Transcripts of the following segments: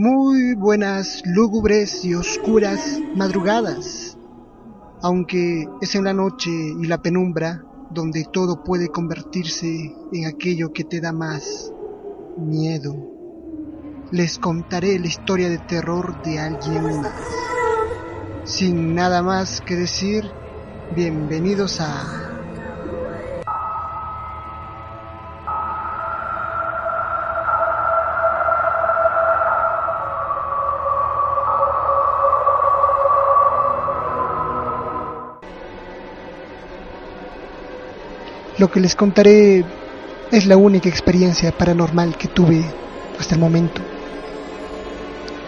Muy buenas, lúgubres y oscuras madrugadas. Aunque es en la noche y la penumbra donde todo puede convertirse en aquello que te da más miedo. Les contaré la historia de terror de alguien más. Sin nada más que decir, bienvenidos a... Lo que les contaré es la única experiencia paranormal que tuve hasta el momento.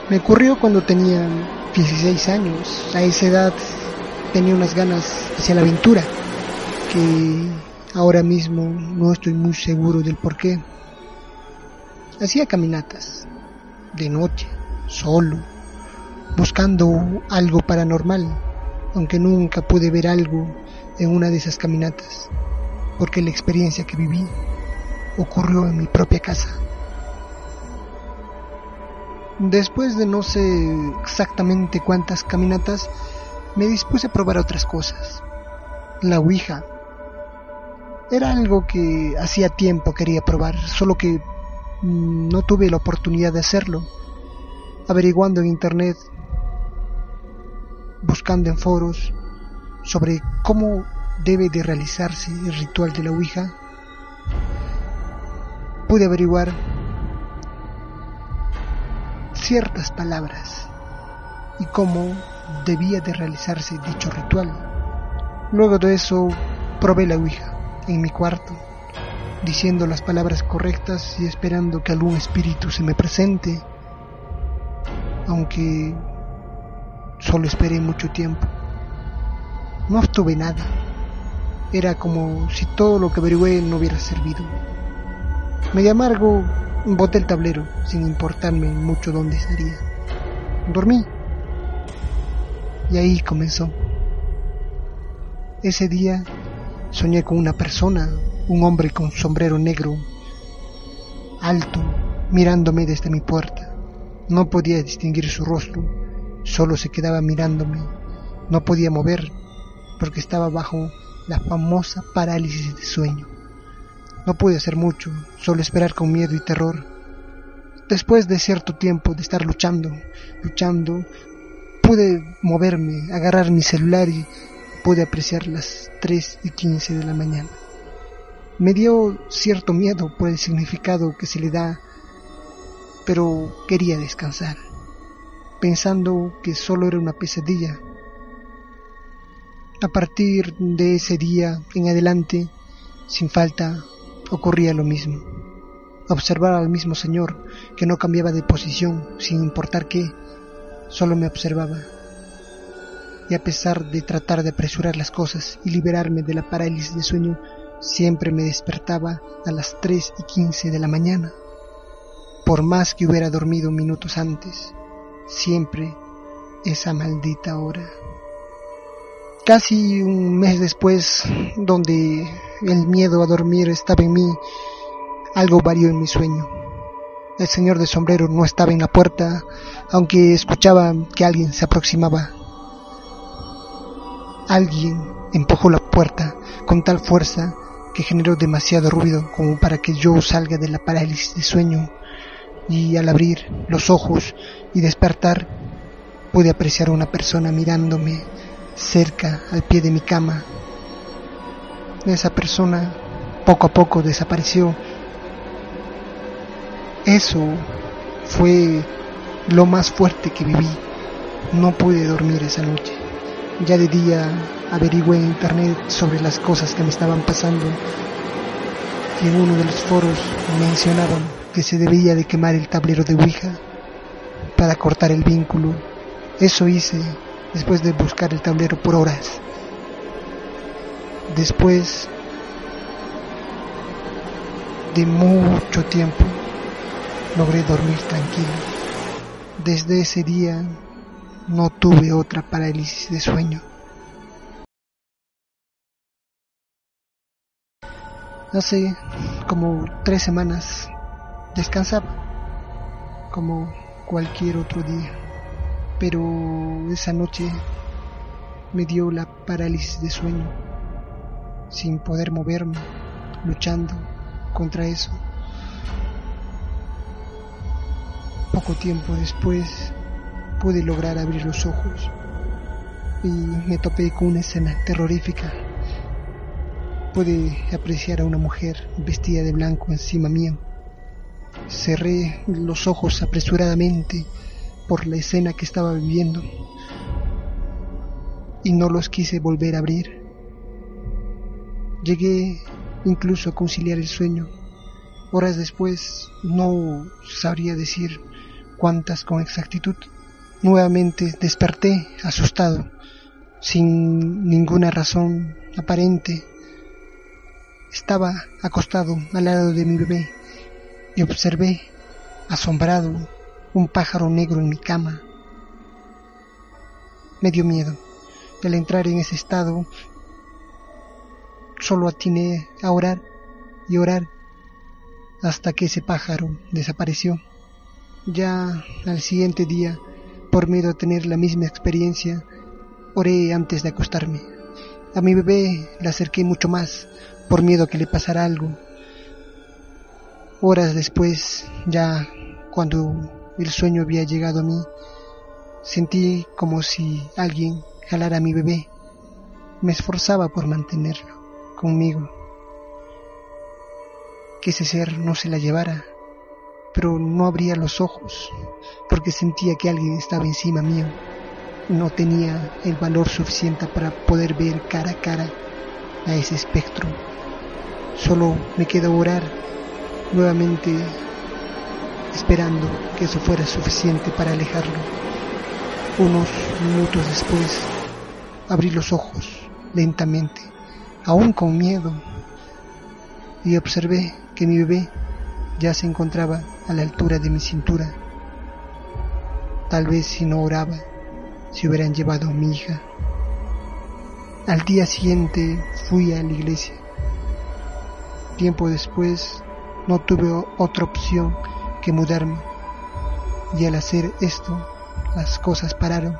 Me ocurrió cuando tenía 16 años. A esa edad tenía unas ganas hacia la aventura que ahora mismo no estoy muy seguro del por qué. Hacía caminatas de noche, solo, buscando algo paranormal, aunque nunca pude ver algo en una de esas caminatas, porque la experiencia que viví ocurrió en mi propia casa. Después de no sé exactamente cuántas caminatas, me dispuse a probar otras cosas. La Ouija. Era algo que hacía tiempo quería probar, solo que mm, no tuve la oportunidad de hacerlo. Averiguando en internet, buscando en foros sobre cómo debe de realizarse el ritual de la Ouija, pude averiguar ciertas palabras y cómo debía de realizarse dicho ritual. Luego de eso probé la Ouija en mi cuarto, diciendo las palabras correctas y esperando que algún espíritu se me presente, aunque solo esperé mucho tiempo. No obtuve nada. Era como si todo lo que averigué no hubiera servido. Medio amargo, boté el tablero, sin importarme mucho dónde estaría. Dormí. Y ahí comenzó. Ese día soñé con una persona, un hombre con sombrero negro, alto, mirándome desde mi puerta. No podía distinguir su rostro, solo se quedaba mirándome. No podía mover porque estaba bajo la famosa parálisis de sueño. No pude hacer mucho, solo esperar con miedo y terror. Después de cierto tiempo de estar luchando, luchando, pude moverme, agarrar mi celular y pude apreciar las 3 y 15 de la mañana. Me dio cierto miedo por el significado que se le da, pero quería descansar, pensando que solo era una pesadilla. A partir de ese día en adelante, sin falta, ocurría lo mismo. Observar al mismo señor, que no cambiaba de posición, sin importar qué, solo me observaba. Y a pesar de tratar de apresurar las cosas y liberarme de la parálisis de sueño, siempre me despertaba a las 3 y 15 de la mañana. Por más que hubiera dormido minutos antes, siempre esa maldita hora. Casi un mes después, donde el miedo a dormir estaba en mí, algo varió en mi sueño. El señor de sombrero no estaba en la puerta, aunque escuchaba que alguien se aproximaba. Alguien empujó la puerta con tal fuerza que generó demasiado ruido como para que yo salga de la parálisis de sueño y al abrir los ojos y despertar pude apreciar a una persona mirándome cerca al pie de mi cama esa persona poco a poco desapareció. Eso fue lo más fuerte que viví. No pude dormir esa noche. Ya de día averigué en internet sobre las cosas que me estaban pasando y en uno de los foros mencionaban que se debía de quemar el tablero de Ouija para cortar el vínculo. Eso hice después de buscar el tablero por horas. Después de mucho tiempo logré dormir tranquilo. Desde ese día no tuve otra parálisis de sueño. Hace como tres semanas descansaba como cualquier otro día, pero esa noche me dio la parálisis de sueño, sin poder moverme, luchando contra eso. Poco tiempo después pude lograr abrir los ojos y me topé con una escena terrorífica. Pude apreciar a una mujer vestida de blanco encima mío. Cerré los ojos apresuradamente por la escena que estaba viviendo y no los quise volver a abrir. Llegué incluso a conciliar el sueño. Horas después no sabría decir cuántas con exactitud. Nuevamente desperté asustado, sin ninguna razón aparente. Estaba acostado al lado de mi bebé y observé, asombrado, un pájaro negro en mi cama. Me dio miedo. Al entrar en ese estado, solo atiné a orar y orar hasta que ese pájaro desapareció. Ya al siguiente día, por miedo a tener la misma experiencia, oré antes de acostarme. A mi bebé la acerqué mucho más, por miedo a que le pasara algo. Horas después, ya cuando el sueño había llegado a mí, sentí como si alguien jalara a mi bebé. Me esforzaba por mantenerlo conmigo. Que ese ser no se la llevara, pero no abría los ojos porque sentía que alguien estaba encima mío. No tenía el valor suficiente para poder ver cara a cara a ese espectro. Solo me quedó orar nuevamente esperando que eso fuera suficiente para alejarlo. Unos minutos después abrí los ojos lentamente, aún con miedo, y observé que mi bebé ya se encontraba a la altura de mi cintura. Tal vez si no oraba, se hubieran llevado a mi hija. Al día siguiente fui a la iglesia. Tiempo después no tuve otra opción que mudarme y al hacer esto las cosas pararon.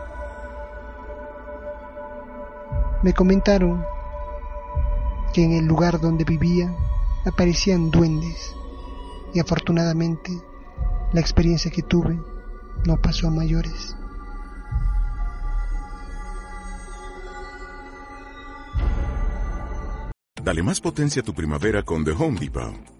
Me comentaron que en el lugar donde vivía aparecían duendes y afortunadamente la experiencia que tuve no pasó a mayores. Dale más potencia a tu primavera con The Home Depot.